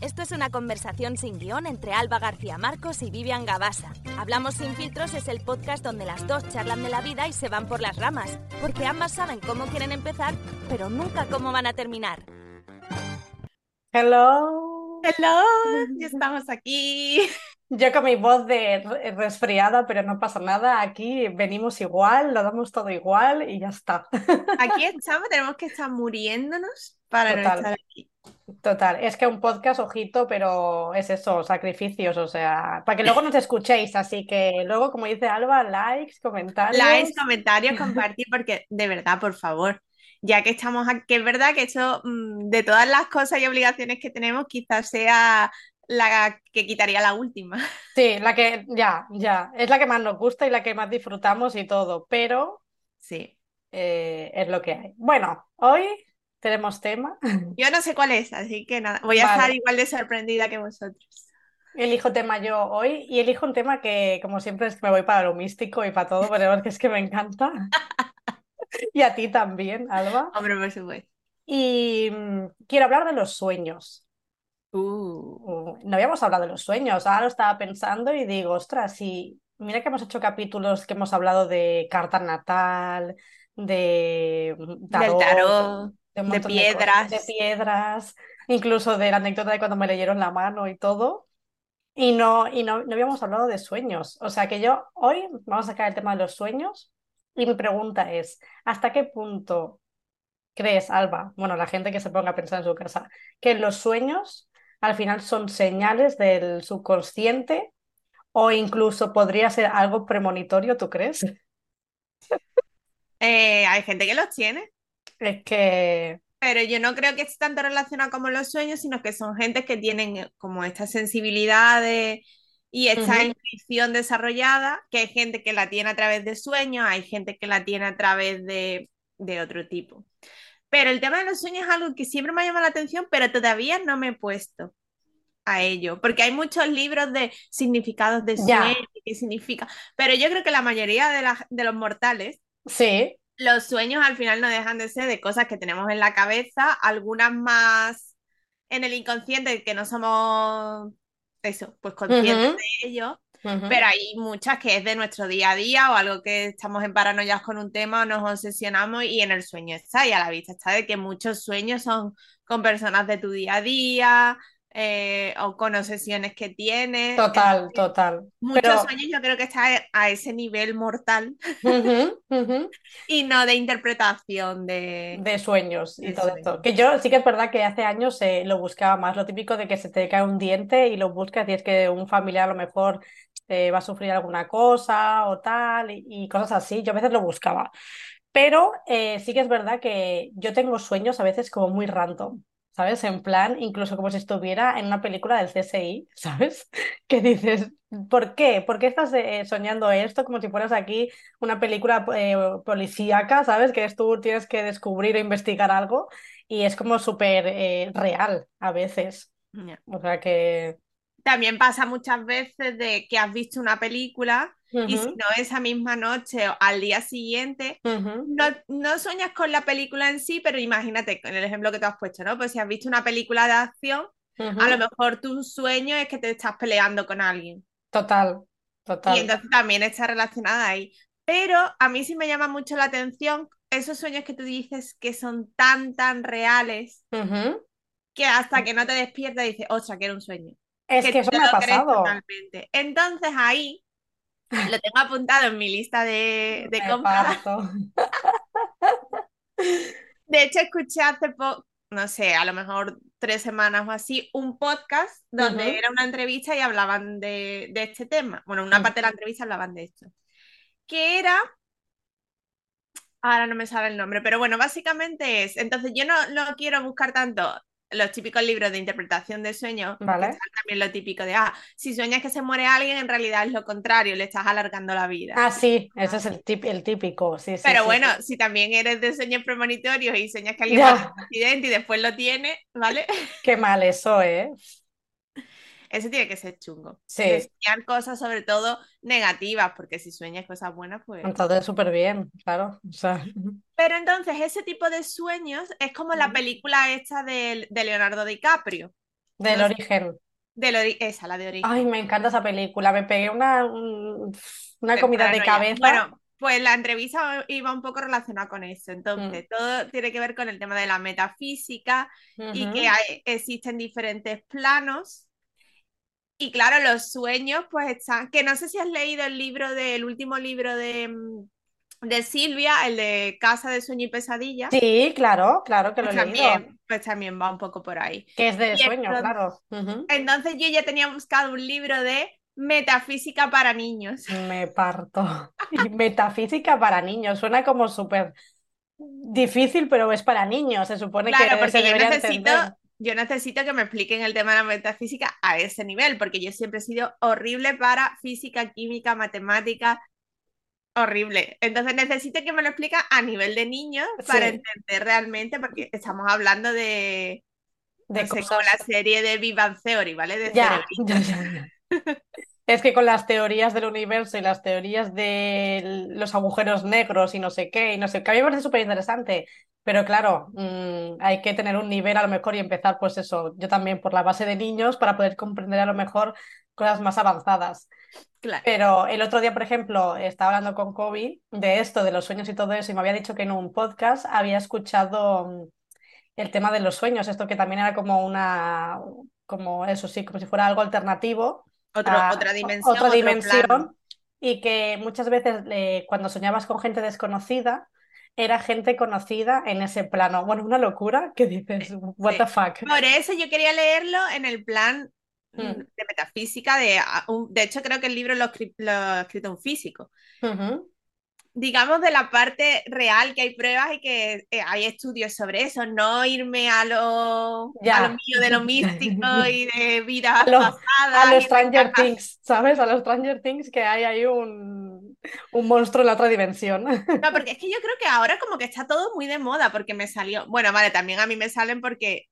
Esto es una conversación sin guion entre Alba García Marcos y Vivian Gabasa. Hablamos sin filtros es el podcast donde las dos charlan de la vida y se van por las ramas, porque ambas saben cómo quieren empezar, pero nunca cómo van a terminar. Hello. Hello, ya estamos aquí. Yo con mi voz de re- resfriada, pero no pasa nada. Aquí venimos igual, lo damos todo igual y ya está. Aquí estamos, tenemos que estar muriéndonos para no Total. estar aquí. Total, es que un podcast, ojito, pero es eso, sacrificios, o sea, para que luego nos escuchéis. Así que luego, como dice Alba, likes, comentarios. Likes, comentarios, compartir, porque de verdad, por favor, ya que estamos aquí, que es verdad que esto mm, de todas las cosas y obligaciones que tenemos, quizás sea la que quitaría la última. Sí, la que ya, ya, es la que más nos gusta y la que más disfrutamos y todo, pero Sí. eh, es lo que hay. Bueno, hoy tenemos tema. Yo no sé cuál es, así que nada, voy a estar igual de sorprendida que vosotros. Elijo tema yo hoy y elijo un tema que, como siempre, es que me voy para lo místico y para todo, pero es que es que me encanta. Y a ti también, Alba. Hombre, por supuesto. Y mm, quiero hablar de los sueños. Uh. Mm, No habíamos hablado de los sueños, ahora lo estaba pensando y digo, ostras, y mira que hemos hecho capítulos que hemos hablado de carta natal, de mm, Del tarot, tarot, de piedras. de piedras, incluso de la anécdota de cuando me leyeron la mano y todo. Y no, y no, no habíamos hablado de sueños. O sea que yo hoy vamos a sacar el tema de los sueños y mi pregunta es, ¿hasta qué punto crees, Alba, bueno, la gente que se ponga a pensar en su casa, que los sueños al final son señales del subconsciente o incluso podría ser algo premonitorio, ¿tú crees? Eh, hay gente que los tiene. Es que, Pero yo no creo que esté tanto relacionado como los sueños, sino que son gente que tienen eh, como esta sensibilidad de- y esta Ujú. intuición desarrollada, que hay gente que la tiene a través de sueños, hay gente que la tiene a través de, de otro tipo. Pero el tema de los sueños es algo que siempre me ha llamado la atención, pero todavía no me he puesto a ello, porque hay muchos libros de significados de sueños, qué significa, pero yo creo que la mayoría de, la- de los mortales sí, los sueños al final no dejan de ser de cosas que tenemos en la cabeza, algunas más en el inconsciente que no somos eso, pues conscientes de ello, pero hay muchas que es de nuestro día a día o algo que estamos en paranoias con un tema o nos obsesionamos y en el sueño está y a la vista está de que muchos sueños son con personas de tu día a día eh, o con obsesiones que tienes. Total, total. muchos Pero, sueños yo creo que está a ese nivel mortal y no de interpretación de, de sueños y todo esto. sueños. Que yo sí que es verdad que hace años eh, lo buscaba más, lo típico de que se te cae un diente y lo buscas y es que un familiar a lo mejor va a sufrir alguna cosa o tal y, y cosas así. Yo a veces lo buscaba. Pero eh, sí que es verdad que yo tengo sueños a veces como muy random. ¿Sabes? En plan, incluso como si estuviera en una película del CSI, ¿sabes? Que dices, ¿por qué? ¿Por qué estás eh, soñando esto como si fueras aquí una película eh, policíaca, ¿sabes? Que tú tienes que descubrir o investigar algo y es como súper eh, real a veces. O sea que... También pasa muchas veces de que has visto una película y si no esa misma noche o al día siguiente, no, no sueñas con la película en sí, pero imagínate con el ejemplo que te has puesto, ¿no? Pues si has visto una película de acción, a lo mejor tu sueño es que te estás peleando con alguien. Total, Y total. entonces también está relacionada ahí. Pero a mí sí me llama mucho la atención esos sueños que tú dices que son tan, tan reales que hasta que no te despiertas dices, ostras, que era un sueño. Es Que eso me ha lo pasado. totalmente. Entonces ahí lo tengo apuntado en mi lista de, de compras. De hecho, escuché hace poco, no sé, a lo mejor tres semanas o así, un podcast donde era una entrevista y hablaban de, de este tema. Bueno, una parte de la entrevista hablaban de esto. Que era, ahora no me sale el nombre, pero bueno, básicamente es, entonces yo no, no quiero buscar tanto los típicos libros de interpretación de sueños, Vale. también lo típico de, ah, si sueñas que se muere alguien, en realidad es lo contrario, le estás alargando la vida. Ah, sí, ese es Así. el, tip- el típico, sí, sí, Pero sí, bueno, si también eres de sueños premonitorios y sueñas que alguien va a un accidente y después lo tiene, ¿vale? qué mal eso, ¿eh? Ese tiene que ser chungo. Sí, De soñar cosas sobre todo negativas, porque si sueñas cosas buenas, pues... entonces súper bien, claro. O sea, Pero entonces ese tipo de sueños es como la película esta de, de Leonardo DiCaprio, Del sé. origen. Del ori- esa, la de origen. Ay, me encanta esa película. Me pegué una, un- una comida de cabeza. Bueno, pues la entrevista iba un poco relacionada con eso. Mm. Entonces, todo tiene que ver con el tema de la metafísica y Ujú. que hay- existen diferentes planos. Y claro, los sueños, pues están. Que no sé si has leído el libro del último libro de, mm, de Silvia, el de Casa de Sueño y Pesadilla. Sí, claro, claro que lo Pues he leído. también, pues también va un poco por ahí. Que es de Y sueño, entonces- claro. Entonces yo ya tenía buscado un libro de metafísica para niños. Me parto. Y metafísica para niños. Suena como súper difícil, pero es para niños. Se supone Claro, que porque se yo necesito, entender. Yo necesito que me expliquen el tema de la metafísica a ese nivel, porque yo siempre he sido horrible para física, química, matemática, horrible. Entonces necesito que me lo expliquen a nivel de niños para Sí. entender realmente, porque estamos hablando de, De no sé, como cosas. la serie de Bang Theory, ¿vale? De ya. Es que con las teorías del universo y las teorías de los agujeros negros y no sé qué, y no sé, que a mí me parece súper interesante, pero claro, mm, hay que tener un nivel a lo mejor y empezar, pues eso, yo también por la base de niños para poder comprender a lo mejor cosas más avanzadas. Claro. Pero el otro día, por ejemplo, estaba hablando con Kobe de esto, de los sueños y todo eso, y me había dicho que en un podcast había escuchado mm, el tema de los sueños, esto que también era como una, como eso sí, como si fuera algo alternativo Otro- a otra dimensión, otra dimensión, y que muchas veces eh, cuando soñabas con gente desconocida, era gente conocida en ese plano. Bueno, una locura que dices, what sí. the fuck. Por eso yo quería leerlo en el plan mm, Mm. de metafísica, de, a- un- de hecho creo que el libro lo, lo ha escrito un físico. Ujú. Digamos, de la parte real, que hay pruebas y que eh, hay estudios sobre eso, no irme a lo, Ya. a lo mío de lo místico y de vidas A lo- pasadas. A los Stranger. Things, ¿sabes? A los Stranger Things que hay ahí un, un monstruo en la otra dimensión. No, porque es que yo creo que ahora como que está todo muy de moda, porque me salió, bueno, vale, también a mí me salen porque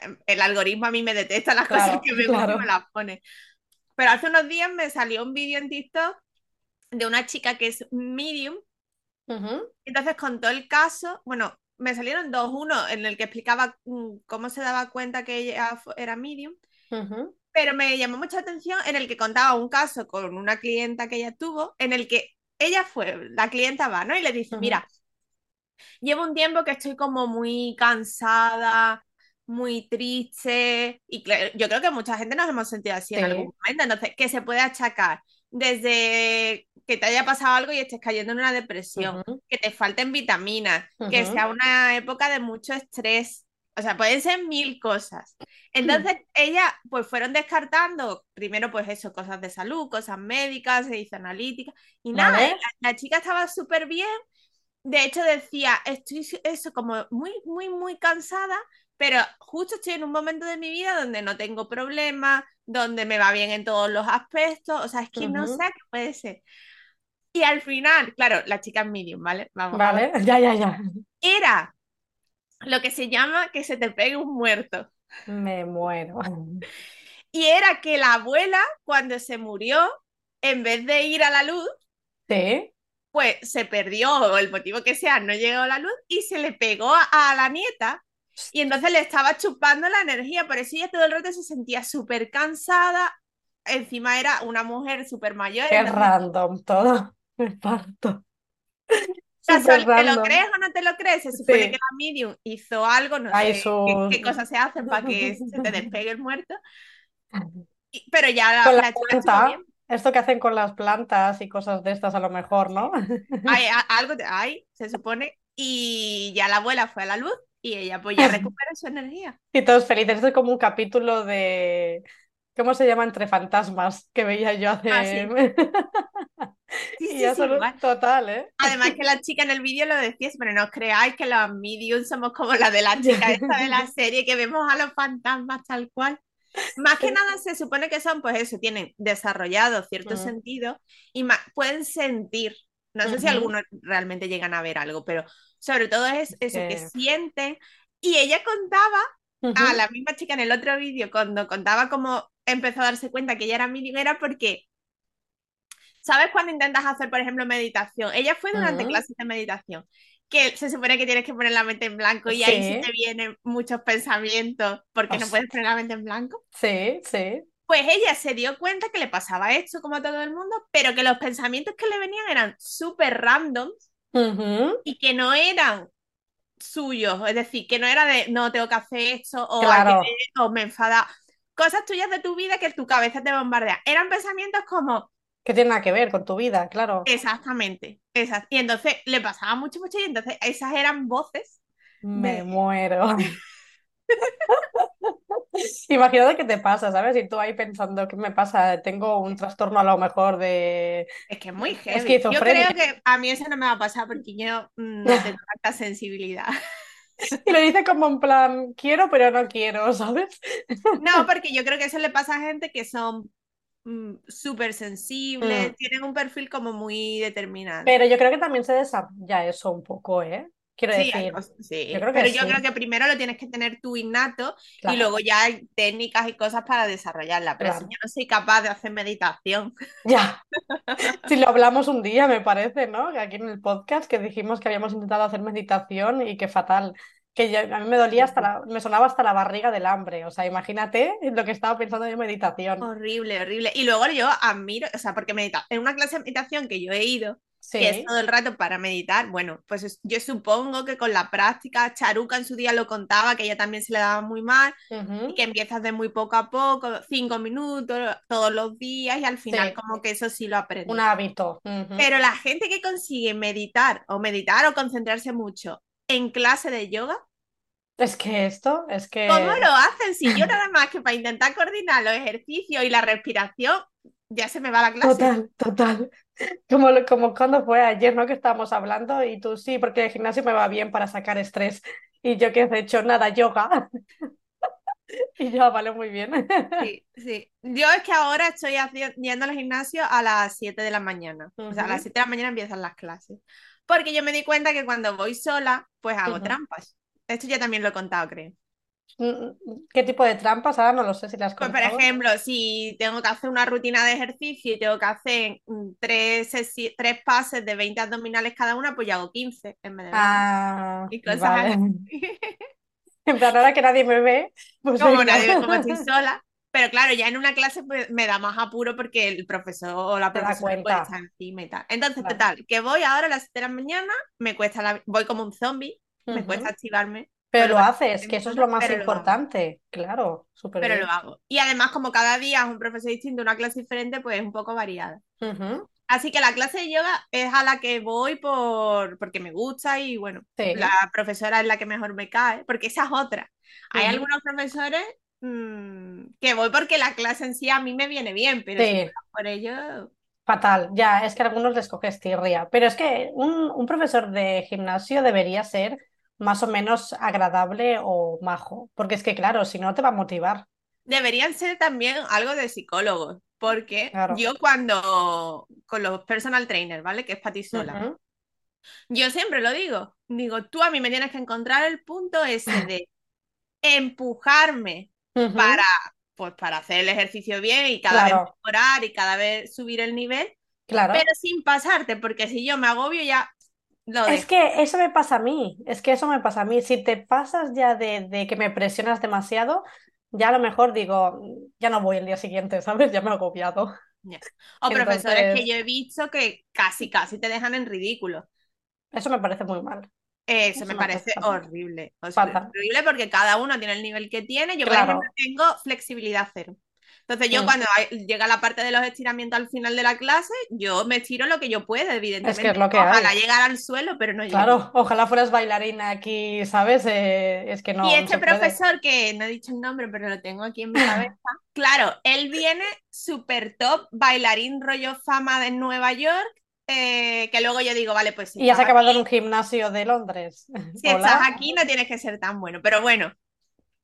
em, el algoritmo a mí me detecta las Claro, cosas que me claro. me las pone. Pero hace unos días me salió un vídeo en TikTok de una chica que es medium Entonces contó el caso, bueno, me salieron dos, uno en el que explicaba mm, cómo se daba cuenta que ella era medium, pero me llamó mucha atención en el que contaba un caso con una clienta que ella tuvo, en el que ella fue, la clienta va, ¿no? Y le dice, mira, llevo un tiempo que estoy como muy cansada, muy triste, y yo creo que mucha gente nos hemos sentido así en algún momento, entonces, ¿qué se puede achacar? Desde que te haya pasado algo y estés cayendo en una depresión, que te falten vitaminas, que sea una época de mucho estrés. O sea, pueden ser mil cosas. Entonces, ella, pues fueron descartando, primero, pues eso, cosas de salud, cosas médicas, se hizo analítica, y nada, Vale. la, la chica estaba súper bien. De hecho, decía, estoy eso como muy, muy, muy cansada, pero justo estoy en un momento de mi vida donde no tengo problemas, donde me va bien en todos los aspectos. O sea, es que no sé qué puede ser. Y al final, claro, la chica es medium, ¿vale? Vamos. Vale, ya, ya, ya. Era lo que se llama que se te pegue un muerto. Me muero. Y era que la abuela, cuando se murió, en vez de ir a la luz, Sí. pues se perdió, o el motivo que sea, no llegó a la luz y se le pegó a, a la nieta. Y entonces le estaba chupando la energía, por eso ella todo el rato se sentía súper cansada. Encima era una mujer súper mayor. Qué entonces, random todo. Me parto. casual, Súper ¿te lo crees o no te lo crees? Se supone Sí. que la medium hizo algo, no sé qué, cosas se hacen para que se te despegue el muerto. Y- pero ya la, la la planta, bien. esto que hacen con las plantas y cosas de estas a lo mejor, ¿no? Hay, a- algo hay, se supone. Y ya la abuela fue a la luz y ella pues ya recuperó su energía. Y todos felices. Esto es como un capítulo de... ¿Cómo se llama? Entre fantasmas que veía yo hace... Ah, sí. Sí, Y sí, ya sí, solo- total, ¿eh? Además que la chica en el vídeo lo decía, pero no os creáis que los mediums somos como la de la chica esta de la serie, que vemos a los fantasmas tal cual. Más que nada se supone que son, pues eso, tienen desarrollado ciertos Mm. sentidos y ma- pueden sentir. No sé si algunos realmente llegan a ver algo, pero sobre todo es eso, que Que- sienten. Y ella contaba a Ujú. la misma chica en el otro vídeo, cuando contaba cómo empezó a darse cuenta que ella era medium, era porque, ¿sabes cuando intentas hacer, por ejemplo, meditación? Ella fue durante clases de meditación, que se supone que tienes que poner la mente en blanco y ahí Sí. te vienen muchos pensamientos porque no puedes poner la mente en blanco. Sí, sí. Pues ella se dio cuenta que le pasaba esto como a todo el mundo, pero que los pensamientos que le venían eran súper random y que no eran suyos, es decir, que no era de no tengo que hacer esto o, Claro. "Ay, qué- o me enfada. Cosas tuyas de tu vida que tu cabeza te bombardea. Eran pensamientos como, Que tiene nada que ver con tu vida, claro. exactamente, esas. Y entonces le pasaba mucho, mucho, y entonces esas eran voces. Me de- muero. Imagínate qué te pasa, ¿sabes? Y tú ahí pensando, ¿qué me pasa? Tengo un trastorno a lo mejor de Es que es muy heavy. Yo creo que a mí eso no me va a pasar porque yo mm, no tengo tanta sensibilidad. Y lo dice como en plan, quiero, pero no quiero, ¿sabes? No, porque yo creo que eso le pasa a gente que son mm, súper sensibles, Mm. tienen un perfil como muy determinado. Pero yo creo que también se desarrolla eso un poco, ¿eh? Quiero Sí, decir, cosas- sí. yo creo que Pero yo sí. creo que primero lo tienes que tener tú innato claro, y luego ya hay técnicas y cosas para desarrollarla. Pero si yo no soy capaz de hacer meditación, ya. Si lo hablamos un día, me parece, ¿no? Aquí en el podcast que dijimos que habíamos intentado hacer meditación y que fatal. Que a mí me dolía hasta la, me sonaba hasta la barriga del hambre. O sea, imagínate lo que estaba pensando de meditación. horrible, horrible. Y luego yo admiro, o sea, porque medita en una clase de meditación que yo he ido, que es todo el rato para meditar, bueno, pues es- yo supongo que con la práctica, Charuca en su día lo contaba, que ella también se le daba muy mal, y que empiezas de muy poco a poco, cinco minutos, todos los días, y al final Sí. como que eso sí lo aprendes. Un hábito. Ujú. Pero la gente que consigue meditar o meditar o concentrarse mucho en clase de yoga, Es que esto, es que... ¿cómo lo hacen? Si yo nada más que para intentar coordinar los ejercicios y la respiración, ya se me va la clase. Total, total. Como, como cuando fue ayer, ¿no? Que estábamos hablando y tú sí, porque el gimnasio me va bien para sacar estrés. Y yo que he hecho nada, yoga. Y yo, "Ah, vale, muy bien. Sí, sí. Yo es que ahora estoy haci- yendo al gimnasio a las 7 de la mañana. O sea, a las Ujú. 7 de la mañana empiezan las clases. Porque yo me di cuenta que cuando voy sola, pues hago trampas. Esto ya también lo he contado, creo. Mm, ¿Qué tipo de trampas? Ahora no lo sé si las Pues, por ejemplo, si tengo que hacer una rutina de ejercicio y tengo que hacer mm, tres, tres pases de 20 abdominales cada una, pues yo hago 15 en vez de 20. Ah, Y cosas vale. así. En plan, ahora que nadie me ve, pues Como venga. nadie, como estoy sola. Pero claro, ya en una clase pues, me da más apuro porque el profesor o la profesora puede estar encima y tal. Entonces, Claro. total, que voy ahora a las 7 de la mañana, me cuesta la... voy como un zombie, me Ujú. cuesta activarme, Pero pero lo haces, que eso es lo más pero lo importante. Claro, súper pero bien. lo hago. Y además, como cada día es un profesor distinto, una clase diferente, pues es un poco variada. Ujú. Así que la clase de yoga es a la que voy por porque me gusta y bueno, Sí. la profesora es la que mejor me cae, porque esa es otra. Hay algunos profesores mm, que voy porque la clase en sí a mí me viene bien, pero Sí. por ello, Fatal, ya, es que a algunos les coges tirria, pero es que un, un profesor de gimnasio debería ser más o menos agradable o majo, porque es que claro, si no te va a motivar. deberían ser también algo de psicólogos, porque Claro. yo cuando con los personal trainers, ¿vale? Que es para ti sola. Yo siempre lo digo, digo, tú a mí me tienes que encontrar el punto ese de empujarme Para, pues, para hacer el ejercicio bien y cada vez mejorar y cada vez subir el nivel, Claro. pero sin pasarte, porque si yo me agobio ya lo Es que eso me pasa a mí, es que eso me pasa a mí. Si te pasas ya de, de que me presionas demasiado, ya a lo mejor digo, ya no voy el día siguiente, ¿sabes? Ya me he agobiado. O profesores que yo he visto que casi, casi te dejan en ridículo. Eso me parece muy mal. Eso me parece horrible. O sea, horrible porque cada uno tiene el nivel que tiene. Yo, Claro. por ejemplo, tengo flexibilidad cero. Entonces, yo cuando llega la parte de los estiramientos al final de la clase, yo me estiro lo que yo puedo, evidentemente. Es que es lo que Ojalá hay. llegar al suelo, pero no llego. Claro, ojalá fueras bailarina aquí, ¿sabes? Eh, es que no, y no este puede. profesor, que no he dicho el nombre, pero lo tengo aquí en mi cabeza, claro, él viene súper top, bailarín rollo fama de Nueva York, eh, que luego yo digo, vale, pues si Y has acabado aquí, en un gimnasio de Londres. si Hola. estás aquí no tienes que ser tan bueno. Pero bueno,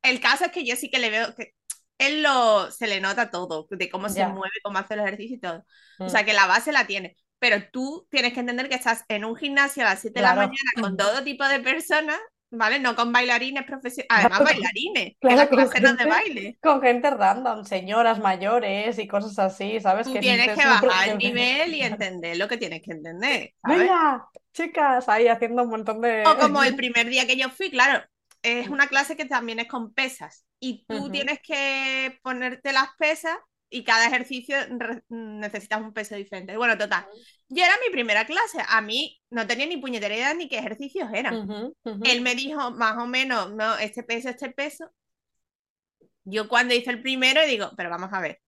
el caso es que yo sí que le veo que él lo, se le nota todo, de cómo se mueve, cómo hace el ejercicio y todo. O Mm. sea, que la base la tiene. Pero tú tienes que entender que estás en un gimnasio a las 7 de la mañana con todo tipo de personas ¿vale? No con bailarines profesionales, además bailarines, claro, la con clase no es de gente, baile. con gente random, señoras mayores y cosas así, ¿sabes? Tú Que tienes es que bajar el nivel y entender lo que tienes que entender, ¿sabes? Venga, chicas, ahí haciendo un montón de... O como el primer día que yo fui, claro, es una clase que también es con pesas y tú tienes que ponerte las pesas y cada ejercicio necesitas un peso diferente. Bueno, total, yo era mi primera clase, a mí no tenía ni puñetera idea ni qué ejercicios eran. Él me dijo más o menos, no, este peso, este peso. Yo cuando hice el primero digo, pero vamos a ver,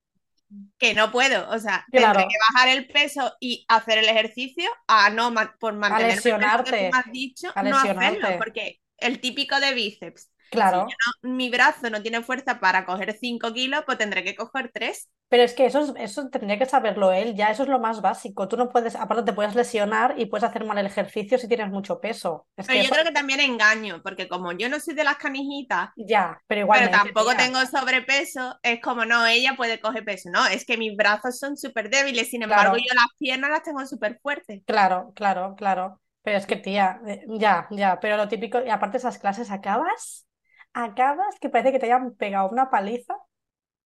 que no puedo, o sea, tendré Claro. que bajar el peso y hacer el ejercicio a no ma- por mantener el peso que tú lesionarte, me has dicho, a no hacerlo, porque el típico de bíceps, Claro, si no- mi brazo no tiene fuerza para coger 5 kilos, pues tendré que coger 3. pero es que eso, es- eso tendría que saberlo él, ya eso es lo más básico. Tú no puedes, aparte te puedes lesionar y puedes hacer mal el ejercicio si tienes mucho peso. Es Pero que yo eso, creo que también engaño, porque como yo no soy de las canijitas, ya, pero pero igualmente, tampoco tía. tengo sobrepeso, es como, no, ella puede coger peso. No, es que mis brazos son súper débiles, sin embargo, Claro. yo las piernas las tengo súper fuertes. Claro, claro, claro. Pero es que, tía, eh, ya, ya, pero lo típico, y aparte esas clases acabas, acabas que parece que te hayan pegado una paliza,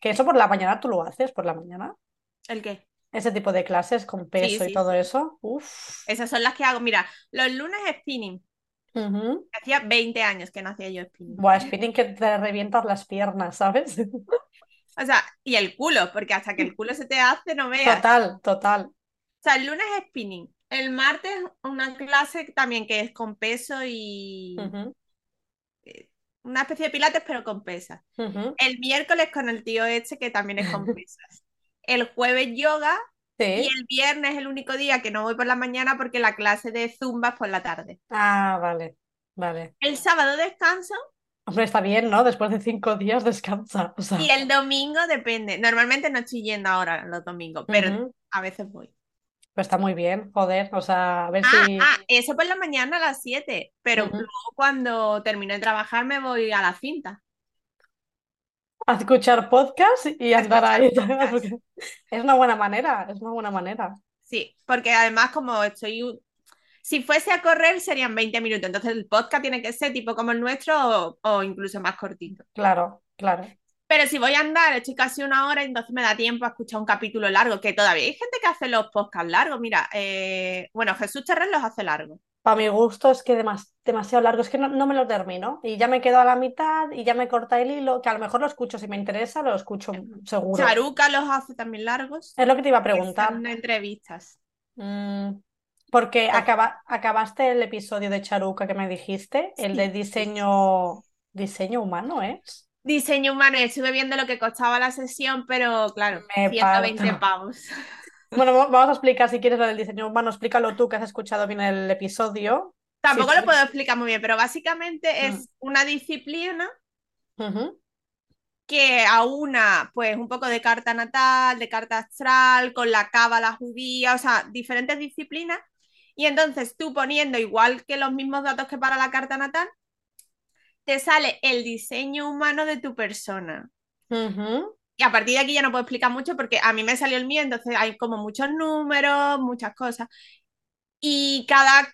que eso por la mañana tú lo haces, por la mañana, ¿El qué? ese tipo de clases con Sí, peso y todo sí. eso, uff. Esas son las que hago. Mira, los lunes spinning. Hacía 20 años que no hacía yo spinning. Buah, spinning que te revientas las piernas, ¿sabes? O sea, y el culo, porque hasta que el culo se te hace, no veas. Total, total. O sea, el lunes spinning. El martes una clase también que es con peso y una especie de pilates, pero con pesas. El miércoles con el tío este que también es con pesas. El jueves yoga y el viernes es el único día que no voy por la mañana porque la clase de zumba es por la tarde. Ah, vale, vale. El sábado descanso Hombre, está bien, ¿no? Después de cinco días descansa. O sea, y el domingo depende. Normalmente no estoy yendo ahora los domingos, pero a veces voy. Pues está muy bien, joder. O sea, a ver Ah, si. ah, eso por la mañana a las 7, pero luego cuando termino de trabajar me voy a la cinta. A escuchar podcast y a andar escuchar ahí. Es una buena manera, es una buena manera. Sí, porque además como estoy... Si fuese a correr serían 20 minutos, entonces el podcast tiene que ser tipo como el nuestro o, o incluso más cortito. Claro, claro. Pero si voy a andar, estoy casi una hora, entonces me da tiempo a escuchar un capítulo largo, que todavía hay gente que hace los podcasts largos. Mira, eh, bueno, Jesús Terrén los hace largos. Para mi gusto es que demas- demasiado largo, es que no, no me lo termino. Y ya me quedo a la mitad y ya me corta el hilo, que a lo mejor lo escucho, si me interesa, lo escucho seguro. Charuca los hace también largos. Es lo que te iba a preguntar. entrevistas. Mm, porque acaba, acabaste el episodio de Charuca que me dijiste, el Sí, de diseño, diseño humano, ¿es? Diseño humano, estuve viendo lo que costaba la sesión, pero claro, Me 120 parto. pavos. Bueno, va- vamos a explicar si quieres lo del diseño humano, explícalo tú que has escuchado bien el episodio. Tampoco Sí, lo puedo explicar muy bien, pero básicamente Mm. es una disciplina Ujú, que aúna pues un poco de carta natal, de carta astral, con la cábala judía, o sea, diferentes disciplinas. Y entonces tú poniendo igual que los mismos datos que para la carta natal, te sale el diseño humano de tu persona. Y a partir de aquí ya no puedo explicar mucho porque a mí me salió el mío, entonces hay como muchos números, muchas cosas. Y cada,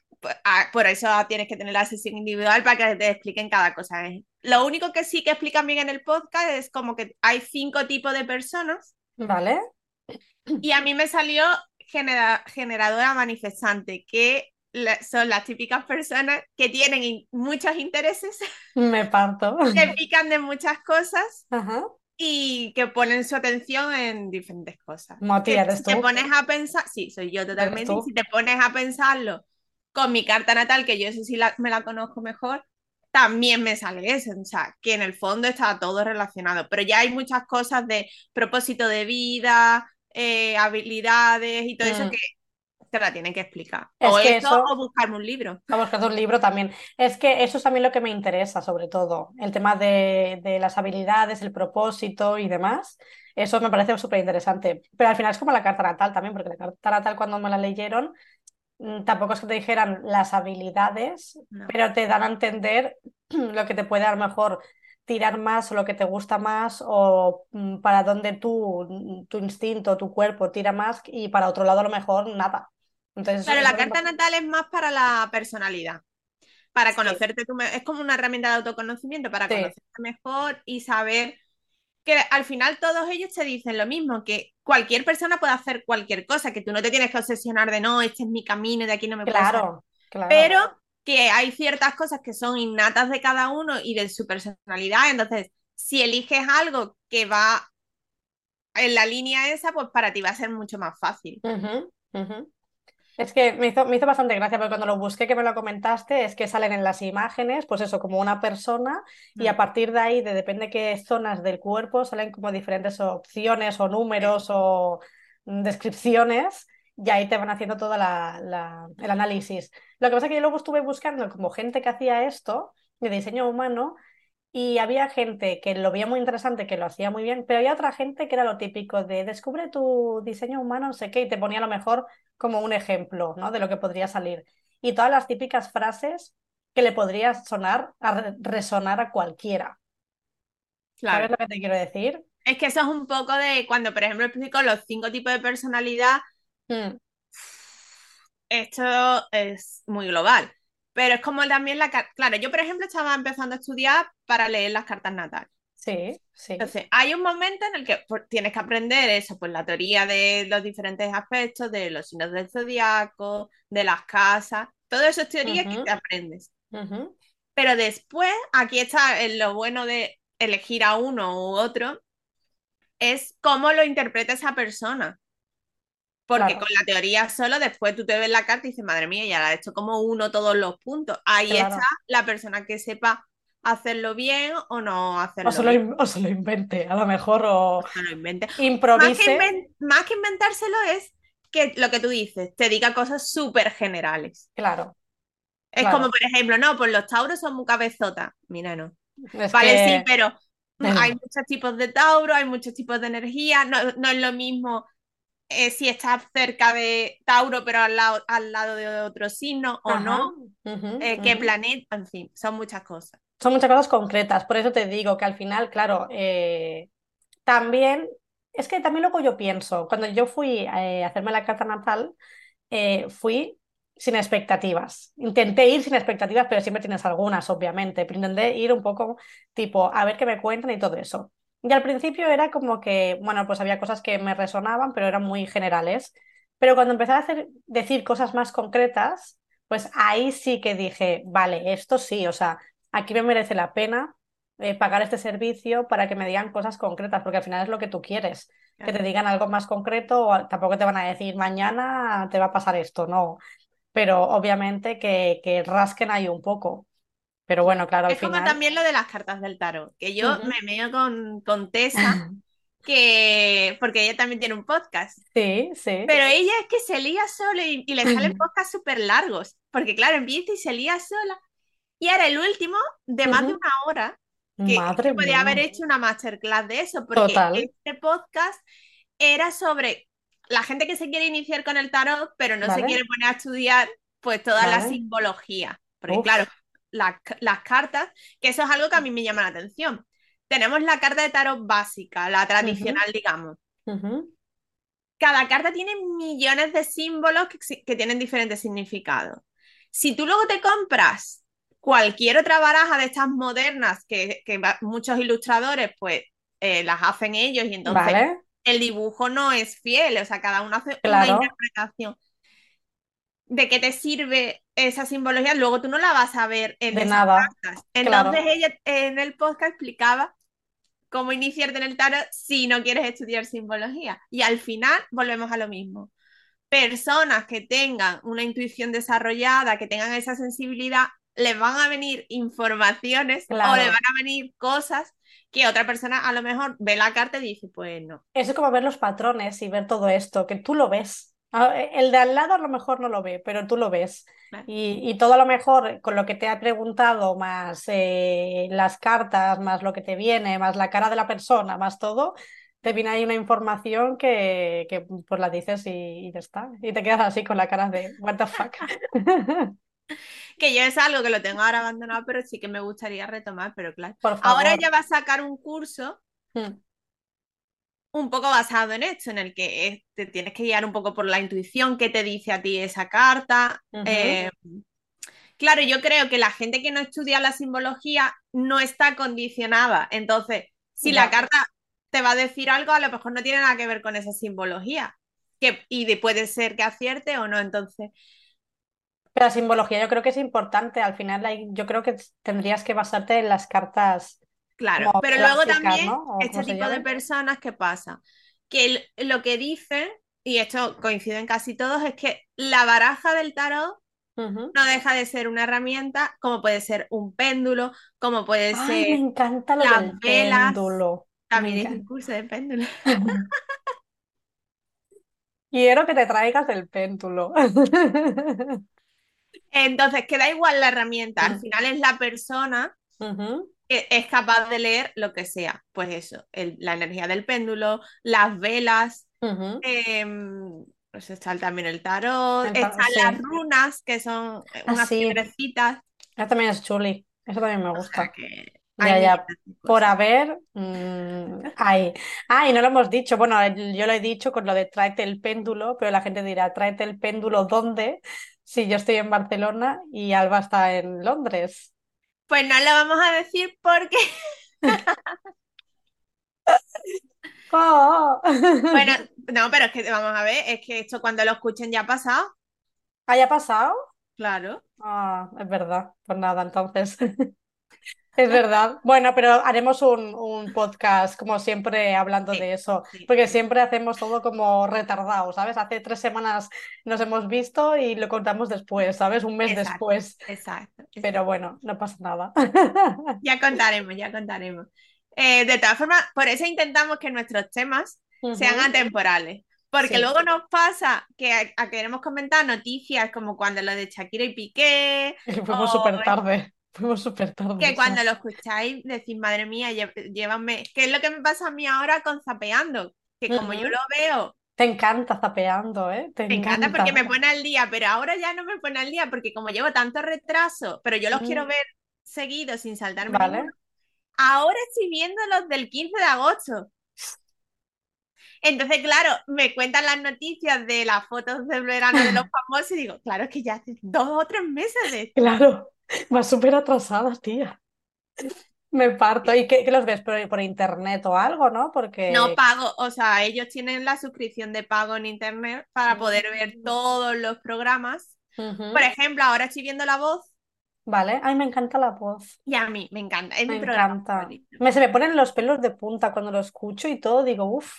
ah, por eso tienes que tener la sesión individual para que te expliquen cada cosa. Lo único que sí que explican bien en el podcast es como que hay cinco tipos de personas Vale. y a mí me salió genera- generadora manifestante, que la- son las típicas personas que tienen in- muchos intereses, Me parto. que pican de muchas cosas Ajá. y que ponen su atención en diferentes cosas. Que eres si te pones a pensar, sí, soy yo totalmente, y si te pones a pensarlo con mi carta natal, que yo eso sí la- me la conozco mejor, también me sale eso, o sea, que en el fondo está todo relacionado, pero ya hay muchas cosas de propósito de vida, eh, habilidades y todo eso Mm. que te la tienen que explicar. Es O que eso, eso- o buscarme un libro. Que es un libro también. Es que eso es también lo que me interesa, sobre todo. El tema de, de las habilidades, el propósito y demás. Eso me parece súper interesante. Pero al final es como la carta natal también, porque la carta natal cuando me la leyeron, mm, tampoco es que te dijeran las habilidades, No. pero te dan a entender lo que te puede a lo mejor tirar más o lo que te gusta más o mm, para dónde tú, tu instinto, tu cuerpo tira más y para otro lado a lo mejor nada. Entonces, Pero la carta natal es más para la personalidad. para Sí. conocerte tú. Es como una herramienta de autoconocimiento para Sí. conocerte mejor y saber que al final todos ellos te dicen lo mismo, que cualquier persona puede hacer cualquier cosa, que tú no te tienes que obsesionar de no, este es mi camino, de aquí no me puedo salir". Claro, claro. pero que hay ciertas cosas que son innatas de cada uno y de su personalidad. Entonces, si eliges algo que va en la línea esa, pues para ti va a ser mucho más fácil. Ujú, ujú. Es que me hizo, me hizo bastante gracia porque cuando lo busqué que me lo comentaste es que salen en las imágenes, pues eso, como una persona y a Mm. partir de ahí, de depende qué zonas del cuerpo, salen como diferentes opciones o números o descripciones y ahí te van haciendo todo la, la- el análisis. Lo que pasa es que yo luego estuve buscando como gente que hacía esto de diseño humano y había gente que lo veía muy interesante, que lo hacía muy bien, pero había otra gente que era lo típico de descubre tu diseño humano, no sé qué, y te ponía a lo mejor como un ejemplo, ¿no? De lo que podría salir. Y todas las típicas frases que le podría sonar, a re- resonar a cualquiera. Claro. ¿Sabes lo que te quiero decir? Es que eso es un poco de cuando, por ejemplo, explico los cinco tipos de personalidad, Mm, esto es muy global. Pero es como también la... Claro, yo, por ejemplo, estaba empezando a estudiar para leer las cartas natales. sí, sí. Entonces, hay un momento en el que pues, tienes que aprender eso, pues la teoría de los diferentes aspectos, de los signos del zodiaco, de las casas, todo eso es teoría que te aprendes. Pero después, aquí está lo bueno de elegir a uno u otro, es cómo lo interpreta esa persona. Porque Claro. con la teoría solo, después tú te ves la carta y dices, madre mía, ya la he hecho como uno todos los puntos. Ahí Claro. está la persona que sepa hacerlo bien o no hacerlo O se lo, bien. o se lo invente, a lo mejor, o No lo invente. Más que, improvise. inven- más que inventárselo es que lo que tú dices, te diga cosas súper generales. Claro, Es Claro. como, por ejemplo, no, pues los tauros son muy cabezotas. Mira, no. es Vale, que- sí, pero Pero- hay muchos tipos de tauro, hay muchos tipos de energía. No, no es lo mismo eh, si estás cerca de Tauro, pero al lado, al lado de otro signo o Ajá, no. eh, qué planeta, en fin, son muchas cosas. Son muchas cosas concretas, por eso te digo que al final, claro, eh, también, es que también luego yo pienso, cuando yo fui a hacerme la carta natal, fui sin expectativas. Intenté ir sin expectativas, pero siempre tienes algunas, obviamente, pero intenté ir un poco tipo a ver qué me cuentan y todo eso. Y al principio era como que, bueno, pues había cosas que me resonaban, pero eran muy generales. Pero cuando empecé a hacer, decir cosas más concretas, pues ahí sí que dije, vale, esto sí, o sea, aquí me merece la pena eh, pagar este servicio para que me digan cosas concretas, porque al final es lo que tú quieres, que te digan algo más concreto, o tampoco te van a decir mañana te va a pasar esto, no, pero obviamente que, que rasquen ahí un poco. Pero bueno, claro, al Es como final. también lo de las cartas del tarot, que yo Ujú. me meo con, con Tessa, que, porque ella también tiene un podcast. Sí, sí. Pero ella es que se lía sola y, y le salen podcasts súper largos, porque claro, empieza y se lía sola. Y era el último de más de Ujú. una hora, que, Madre que podía haber hecho una masterclass de eso, porque Total. este podcast era sobre la gente que se quiere iniciar con el tarot, pero no se Vale. quiere poner a estudiar pues toda la Vale. simbología. Porque Uf. claro, las, las cartas, que eso es algo que a mí me llama la atención. Tenemos la carta de tarot básica, la tradicional, digamos. Cada carta tiene millones de símbolos que, tienen diferentes significados. Si tú luego te compras cualquier otra baraja de estas modernas que, que muchos ilustradores pues eh, las hacen ellos y entonces Vale, el dibujo no es fiel, o sea, cada uno hace una interpretación. ¿De qué te sirve esa simbología? Luego tú no la vas a ver en de esas nada. cartas. Claro. Entonces ella en el podcast explicaba cómo iniciarte en el tarot si no quieres estudiar simbología. Y al final volvemos a lo mismo. Personas que tengan una intuición desarrollada, que tengan esa sensibilidad, les van a venir informaciones o Claro. le van a venir cosas que otra persona a lo mejor ve la carta y dice, pues no. Eso es como ver los patrones y ver todo esto, que tú lo ves. Ah, El de al lado a lo mejor no lo ve, pero tú lo ves. Claro. Y, y todo a lo mejor con lo que te ha preguntado, más eh, las cartas, más lo que te viene, más la cara de la persona, más todo, te viene ahí una información que, que pues la dices y, y ya está. Y te quedas así con la cara de what the fuck. Que yo es algo que lo tengo ahora abandonado, pero sí que me gustaría retomar, pero claro. Por Ahora ella va a sacar un curso Mm, un poco basado en esto, en el que te tienes que guiar un poco por la intuición que te dice a ti esa carta, eh, Claro, yo creo que la gente que no estudia la simbología no está condicionada. Entonces, si la carta te va a decir algo, a lo mejor no tiene nada que ver con esa simbología. Que, y de- puede ser que acierte o no. Entonces, Pero la simbología yo creo que es importante. Al final yo creo que tendrías que basarte en las cartas claro. Pero luego también, este tipo de personas, ¿qué pasa? Que lo que dicen, y esto coincide en casi todos, es que la baraja del tarot no deja de ser una herramienta, como puede ser un péndulo, como puede Ay, me ser encanta lo las del velas. péndulo. También hay un curso de péndulo. Quiero que te traigas el péndulo. Entonces, que da igual la herramienta, al Mm. final es la persona es capaz de leer lo que sea. Pues eso, el- la energía del péndulo, las velas, em, pues está también el tarot, El tarot, están las runas, que son eh, Ah, unas sí. piedrecitas. Eso también es chuli. Eso también me O sea gusta. que Ya, ya. Por haber. mm, ay. Ah, y no lo hemos dicho. Bueno, el- yo lo he dicho con lo de tráete el péndulo, pero la gente dirá, tráete el péndulo ¿dónde? Si yo estoy en Barcelona y Alba está en Londres. Pues no lo vamos a decir porque, ¡Oh! bueno, no, pero es que vamos a ver, es que esto cuando lo escuchen ya ha pasado. ¿Haya pasado? Claro. Ah, es verdad. Pues nada, entonces. Es verdad. Bueno, pero haremos un, un podcast, como siempre, hablando Sí, de eso, sí, porque sí. siempre hacemos todo como retardado, ¿sabes? Hace tres semanas nos hemos visto y lo contamos después, ¿sabes? Un mes Exacto, después. exacto, exacto. Pero bueno, no pasa nada. Ya contaremos, ya contaremos. Eh, de todas formas, por eso intentamos que nuestros temas sean atemporales. Porque Sí. luego nos pasa que a- a queremos comentar noticias como cuando lo de Shakira y Piqué, fuimos súper tarde. Fuimos súper tarde. que cuando lo escucháis decís, madre mía, llévame. ¿Qué es lo que me pasa a mí ahora con Zapeando? Que como yo lo veo, Te encanta zapeando, ¿eh? Te me encanta porque me pone al día, pero ahora ya no me pone al día porque como llevo tanto retraso, pero yo los quiero Mm, ver seguidos sin saltarme Vale. ninguno. Ahora estoy viendo los del 15 de agosto. Entonces, claro, me cuentan las noticias de las fotos del verano de los famosos y digo, claro, es que ya hace dos o tres meses de esto. Claro, vas súper atrasada, tía. Me parto. ¿Y qué, qué los ves por, por internet o algo, no? No Porque. pago, o sea, ellos tienen la suscripción de pago en internet para poder ver todos los programas. Por ejemplo, ahora estoy viendo La Voz Vale. Ay, me encanta la voz. y a mí me encanta, es Me mi programa encanta. Me, se me ponen los pelos de punta cuando lo escucho y todo. Digo, uff.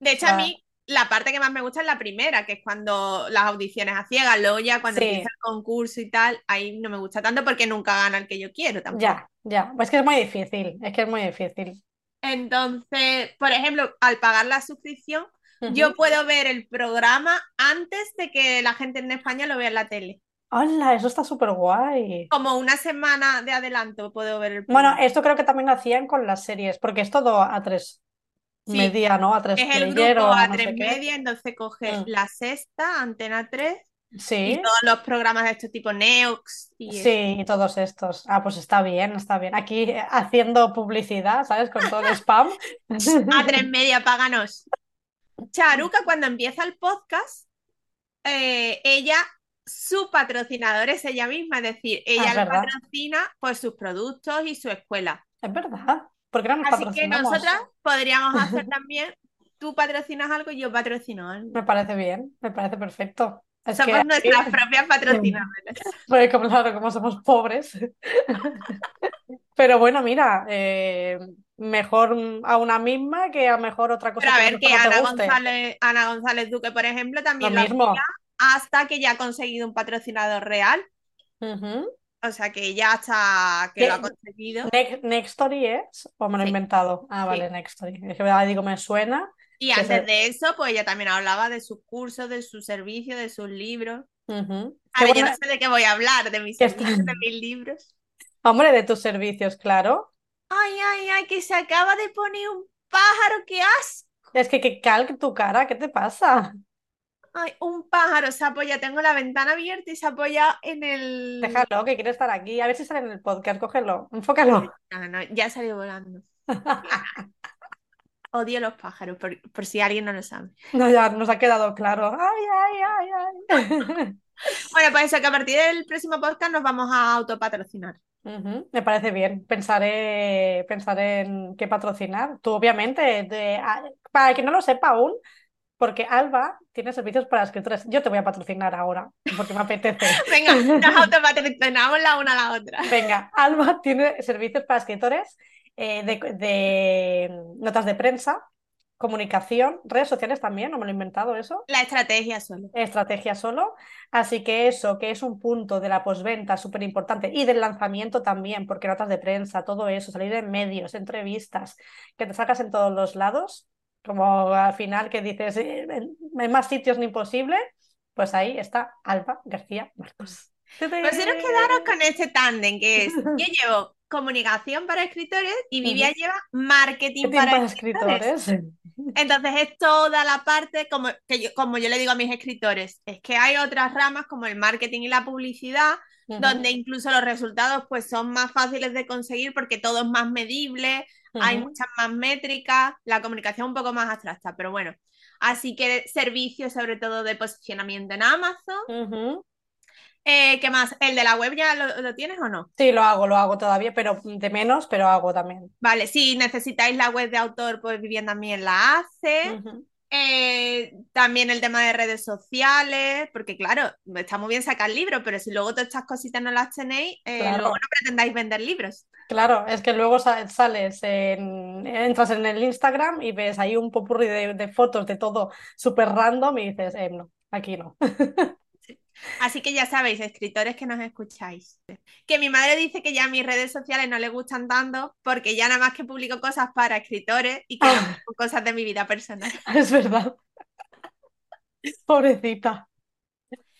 De O hecho, a mí la parte que más me gusta es la primera, que es cuando las audiciones a ciegas, luego ya cuando empieza el concurso y tal, ahí no me gusta tanto porque nunca gana el que yo quiero tampoco. ya, ya. Es que es muy difícil. Es que es muy difícil. Entonces, por ejemplo, al pagar la suscripción, yo puedo ver el programa antes de que la gente en España lo vea en la tele. Hola, eso está súper guay. Como una semana de adelanto puedo ver el Bueno, programa. esto creo que también lo hacían con las series, porque es todo a tres Sí, media, ¿no? A tres es el grupo a no tres media, entonces coges Mm, la sexta, Antena 3 y Sí. todos los programas de este tipo, Neox y eso. Sí, y todos estos. Ah, pues está bien, está bien. Aquí eh, haciendo publicidad, ¿sabes? Con todo el spam. A tres media, páganos. Charuca, cuando empieza el podcast, eh, ella, su patrocinador es ella misma, es decir, Ah, ella es le verdad. patrocina pues sus productos y su escuela. Es verdad. ¿Por qué no nos Así que nosotras podríamos hacer también, tú patrocinas algo y yo patrocino algo. Me parece bien, me parece perfecto. Es Somos nuestras propias patrocinadoras. pues como, claro, como somos pobres. Pero bueno, mira, eh, mejor a una misma que a mejor otra cosa Pero a lo ver, que Ana. González, Ana González Duque, por ejemplo, Lo también lo mismo. hasta que ya ha conseguido un patrocinador real. Ujú. O sea que ya hasta que lo ha ¿Qué- conseguido. Ne- Nextory es? ¿O me lo he Sí, inventado? Ah, sí. vale, Nextory. Es que ahora digo, me suena. Y antes se- de eso, pues ella también hablaba de sus cursos, de sus servicios, de sus libros. A ver, yo no sé de qué voy a hablar, de mis está- servicios, de mis libros. Hombre, de tus servicios, claro. Ay, ay, ay, que se acaba de poner un pájaro, qué asco. Es que, que calque tu cara, ¿qué te pasa? Ay, un pájaro se apoya, tengo la ventana abierta y se apoya en el... Déjalo, que quiere estar aquí. A ver si sale en el podcast, cógelo, enfócalo. No, no, ya salió volando. odio los pájaros, por, por si alguien no lo sabe. No, ya nos ha quedado claro. Ay, ay, ay, ay. Bueno, pues eso, que a partir del próximo podcast nos vamos a autopatrocinar. Me parece bien. Pensaré, pensaré en qué patrocinar. Tú, obviamente, de- a- para que no lo sepa aún, porque Alba tiene servicios para escritores. Yo te voy a patrocinar ahora, porque me apetece. Venga, nos autopatrocinamos la una a la otra. Venga, Alba tiene servicios para escritores eh, de, de notas de prensa, comunicación, redes sociales también, no me lo he inventado eso. La estrategia solo. Estrategia solo. Así que eso, que es un punto de la posventa súper importante y del lanzamiento también, porque notas de prensa, todo eso, salir en medios, entrevistas, que te sacas en todos los lados, como al final que dices, "Eh, en, en más sitios ni posible, pues ahí está Alba García Marcos. Vosotros quedaros con este tándem que es, yo llevo comunicación para escritores y Vivian lleva marketing ¿Qué para para escritores. escritores? Entonces es toda la parte, como, que yo, como yo le digo a mis escritores, es que hay otras ramas como el marketing y la publicidad, donde incluso los resultados pues son más fáciles de conseguir porque todo es más medible, hay muchas más métricas, la comunicación un poco más abstracta, pero bueno. Así que servicios sobre todo de posicionamiento en Amazon. Eh, ¿qué más? ¿El de la web ya lo, lo tienes o no? Sí, lo hago, lo hago todavía, pero de menos, pero hago también. Vale, si necesitáis la web de autor, pues Vivian también la hace. Eh, también el tema de redes sociales, porque claro, está muy bien sacar libros, pero si luego todas estas cositas no las tenéis, eh, Claro. luego no pretendáis vender libros. Claro, es que luego sa- sales en, entras en el Instagram y ves ahí un popurrí de, de fotos de todo súper random y dices, eh, no, aquí no. Así que ya sabéis, escritores que nos escucháis, que mi madre dice que ya mis redes sociales no le gustan tanto porque ya nada más que publico cosas para escritores y que no Ah. cosas de mi vida personal. Es verdad. Pobrecita.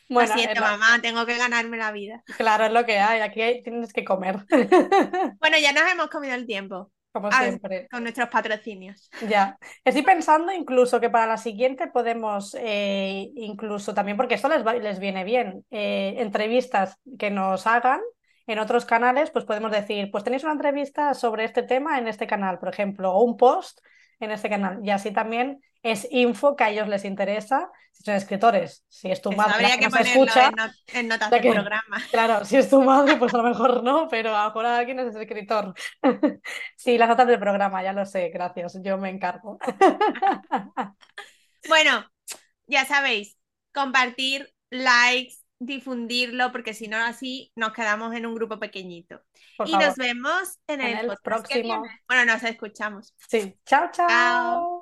Bueno, Lo siento, lo- mamá, tengo que ganarme la vida. claro, es lo que hay. Aquí tienes que comer. Bueno, ya nos hemos comido el tiempo Como Ah, siempre. con nuestros patrocinios. Ya. Estoy pensando incluso que para la siguiente podemos, eh, incluso también, porque esto les, va- les viene bien, eh, entrevistas que nos hagan en otros canales, pues podemos decir, pues tenéis una entrevista sobre este tema en este canal, por ejemplo, o un post en este canal. Y así también es info que a ellos les interesa, si son escritores, si es tu Eso madre habría que que nos ponerlo escucha. en, not- en notas que- programa. Claro, si es tu madre, pues a lo mejor no, pero a lo mejor alguien es escritor. Sí, las notas del programa, ya lo sé, gracias, yo me encargo. Bueno, ya sabéis, compartir, likes, difundirlo, porque si no así nos quedamos en un grupo pequeñito. Por y favor. nos vemos en En el, el próximo. Bueno, nos escuchamos. Sí, chao, chao. Chao.